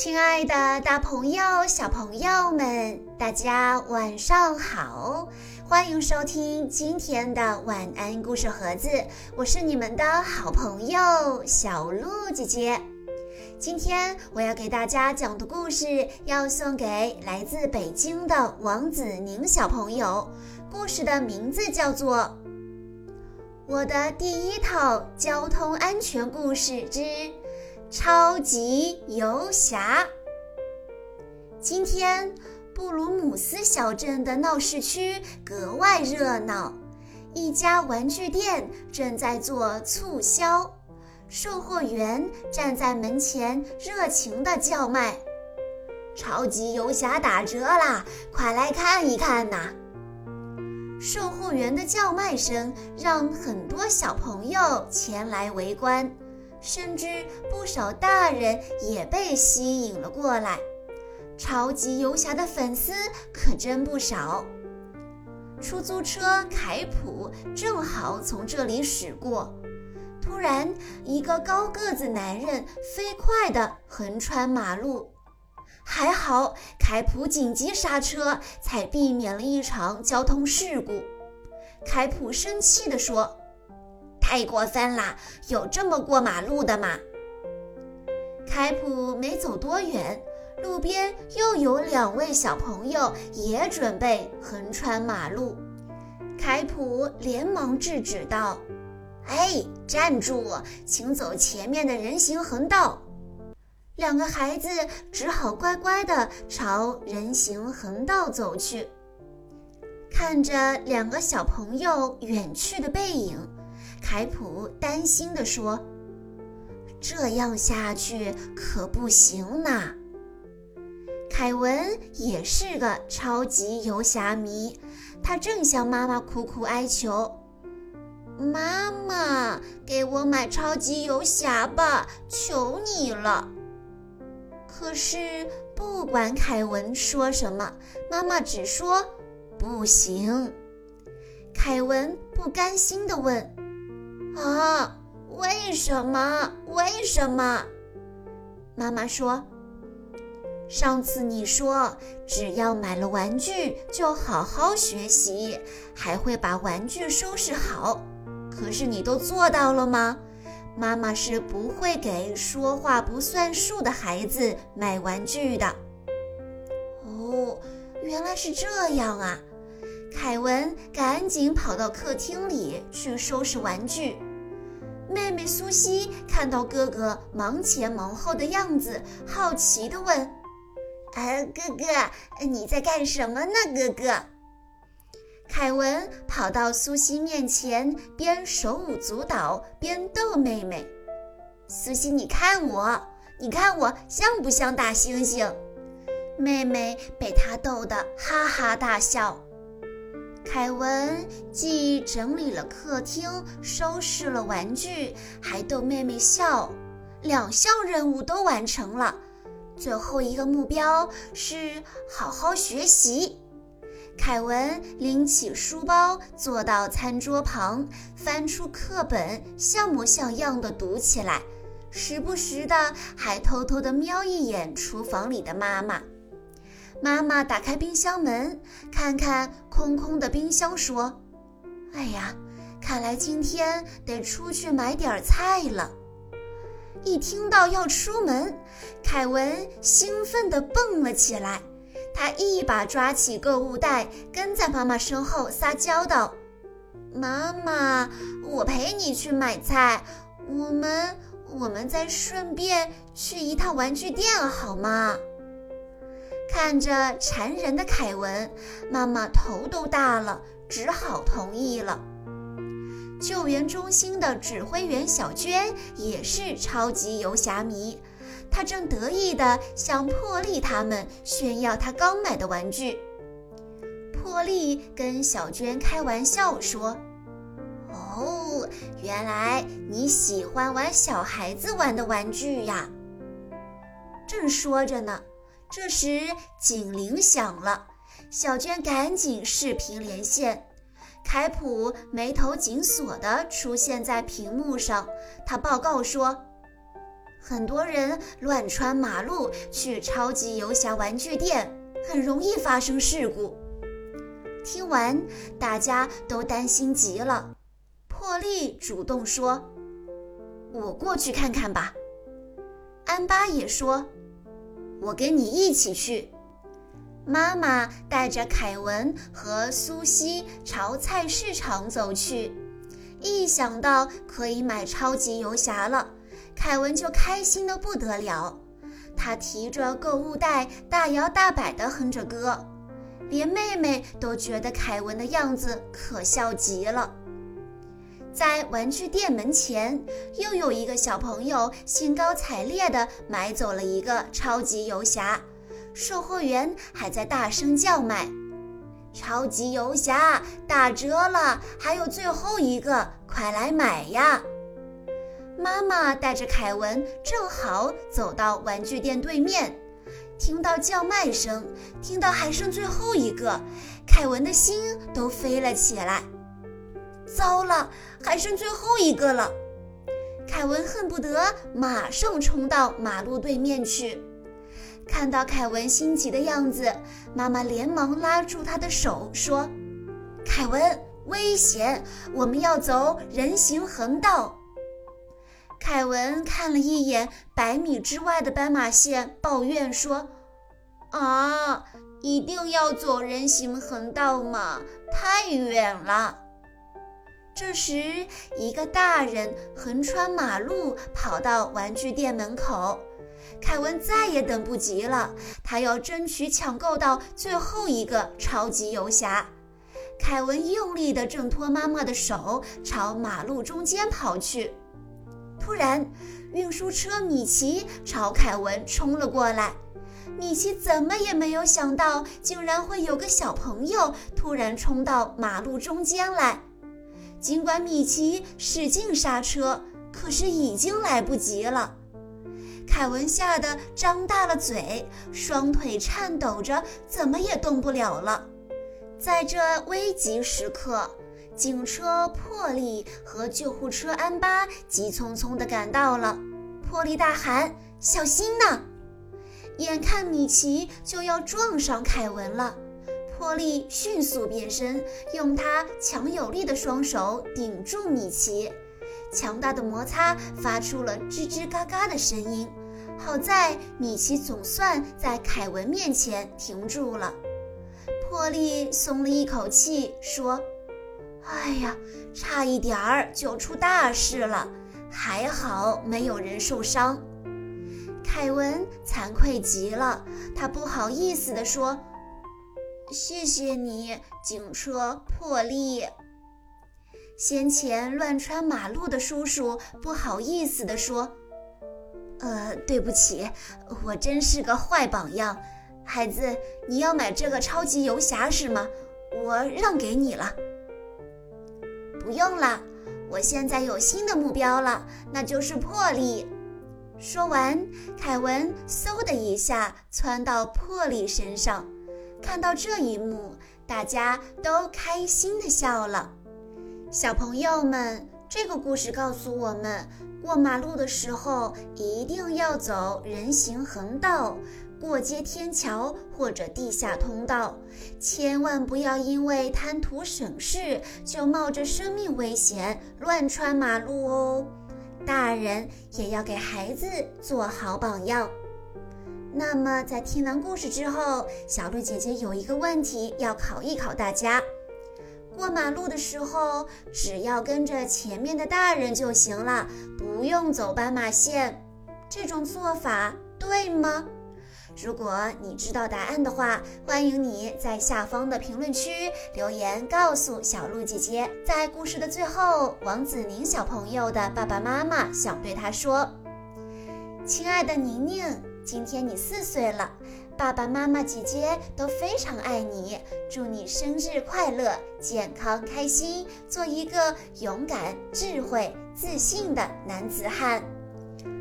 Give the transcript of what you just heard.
亲爱的，大朋友、小朋友们，大家晚上好！欢迎收听今天的晚安故事盒子，我是你们的好朋友小鹿姐姐。今天我要给大家讲的故事，要送给来自北京的王子宁小朋友。故事的名字叫做《我的第一套交通安全故事之》。超级游侠。今天，布鲁姆斯小镇的闹市区格外热闹。一家玩具店正在做促销，售货员站在门前热情地叫卖：“超级游侠打折啦，快来看一看呐！”售货员的叫卖声让很多小朋友前来围观。甚至不少大人也被吸引了过来，超级游侠的粉丝可真不少。出租车凯普正好从这里驶过，突然，一个高个子男人飞快地横穿马路，还好凯普紧急刹车，才避免了一场交通事故。凯普生气地说。太过分了！有这么过马路的吗？凯普没走多远，路边又有两位小朋友也准备横穿马路。凯普连忙制止道：“哎，站住！请走前面的人行横道。”两个孩子只好乖乖地朝人行横道走去。看着两个小朋友远去的背影。凯普担心地说：“这样下去可不行呐。”凯文也是个超级游侠迷，他正向妈妈苦苦哀求：“妈妈，给我买超级游侠吧，求你了！”可是不管凯文说什么，妈妈只说：“不行。”凯文不甘心地问。啊，为什么？为什么？妈妈说：“上次你说只要买了玩具就好好学习，还会把玩具收拾好。可是你都做到了吗？妈妈是不会给说话不算数的孩子买玩具的。”哦，原来是这样啊！凯文赶紧跑到客厅里去收拾玩具。妹妹苏西看到哥哥忙前忙后的样子，好奇地问：“啊，哥哥，你在干什么呢？”哥哥凯文跑到苏西面前，边手舞足蹈边逗妹妹：“苏西，你看我，你看我像不像大猩猩？”妹妹被他逗得哈哈大笑。凯文既整理了客厅，收拾了玩具，还逗妹妹笑，两项任务都完成了。最后一个目标是好好学习。凯文拎起书包，坐到餐桌旁，翻出课本，像模像样的读起来，时不时的还偷偷的瞄一眼厨房里的妈妈。妈妈打开冰箱门，看看空空的冰箱，说：“哎呀，看来今天得出去买点菜了。”一听到要出门，凯文兴奋地蹦了起来。他一把抓起购物袋，跟在妈妈身后撒娇道：“妈妈，我陪你去买菜，我们我们再顺便去一趟玩具店好吗？”看着馋人的凯文，妈妈头都大了，只好同意了。救援中心的指挥员小娟也是超级游侠迷，她正得意地向破例他们炫耀她刚买的玩具。破例跟小娟开玩笑说：“哦，原来你喜欢玩小孩子玩的玩具呀！”正说着呢。这时警铃响了，小娟赶紧视频连线。凯普眉头紧锁地出现在屏幕上，他报告说：“很多人乱穿马路去超级游侠玩具店，很容易发生事故。听完，大家都担心极了。破例主动说：“我过去看看吧。”安巴也说：“我跟你一起去。”妈妈带着凯文和苏西朝菜市场走去，一想到可以买超级游侠了，凯文就开心的不得了。他提着购物袋，大摇大摆地哼着歌，连妹妹都觉得凯文的样子可笑极了。在玩具店门前，又有一个小朋友兴高采烈地买走了一个超级游侠，售货员还在大声叫卖：“超级游侠打折了，还有最后一个，快来买呀！”妈妈带着凯文正好走到玩具店对面，听到叫卖声，听到还剩最后一个，凯文的心都飞了起来。糟了，还剩最后一个了！凯文恨不得马上冲到马路对面去。看到凯文心急的样子，妈妈连忙拉住他的手说：“凯文，危险！我们要走人行横道。”凯文看了一眼百米之外的斑马线，抱怨说：“啊，一定要走人行横道吗？太远了。”这时，一个大人横穿马路跑到玩具店门口。凯文再也等不及了，他要争取抢购到最后一个超级游侠。凯文用力地挣脱妈妈的手，朝马路中间跑去。突然，运输车米奇朝凯文冲了过来。米奇怎么也没有想到，竟然会有个小朋友突然冲到马路中间来。尽管米奇使劲刹车，可是已经来不及了。凯文吓得张大了嘴，双腿颤抖着，怎么也动不了了。在这危急时刻，警车破例和救护车安巴急匆匆地赶到了。破例大喊：“小心呐！”眼看米奇就要撞上凯文了。破利迅速变身，用他强有力的双手顶住米奇。强大的摩擦发出了吱吱嘎嘎的声音。好在米奇总算在凯文面前停住了。破利松了一口气，说：“哎呀，差一点儿就出大事了，还好没有人受伤。”凯文惭愧极了，他不好意思地说。谢谢你，警车破例。先前乱穿马路的叔叔不好意思地说：“呃，对不起，我真是个坏榜样。孩子，你要买这个超级游侠是吗？我让给你了。不用了，我现在有新的目标了，那就是破例。”说完，凯文嗖的一下窜到破例身上。看到这一幕，大家都开心地笑了。小朋友们，这个故事告诉我们，过马路的时候一定要走人行横道、过街天桥或者地下通道，千万不要因为贪图省事就冒着生命危险乱穿马路哦。大人也要给孩子做好榜样。那么，在听完故事之后，小鹿姐姐有一个问题要考一考大家：过马路的时候，只要跟着前面的大人就行了，不用走斑马线。这种做法对吗？如果你知道答案的话，欢迎你在下方的评论区留言告诉小鹿姐姐。在故事的最后，王子宁小朋友的爸爸妈妈想对他说：“亲爱的宁宁。”今天你四岁了，爸爸妈妈、姐姐都非常爱你，祝你生日快乐，健康开心，做一个勇敢、智慧、自信的男子汉。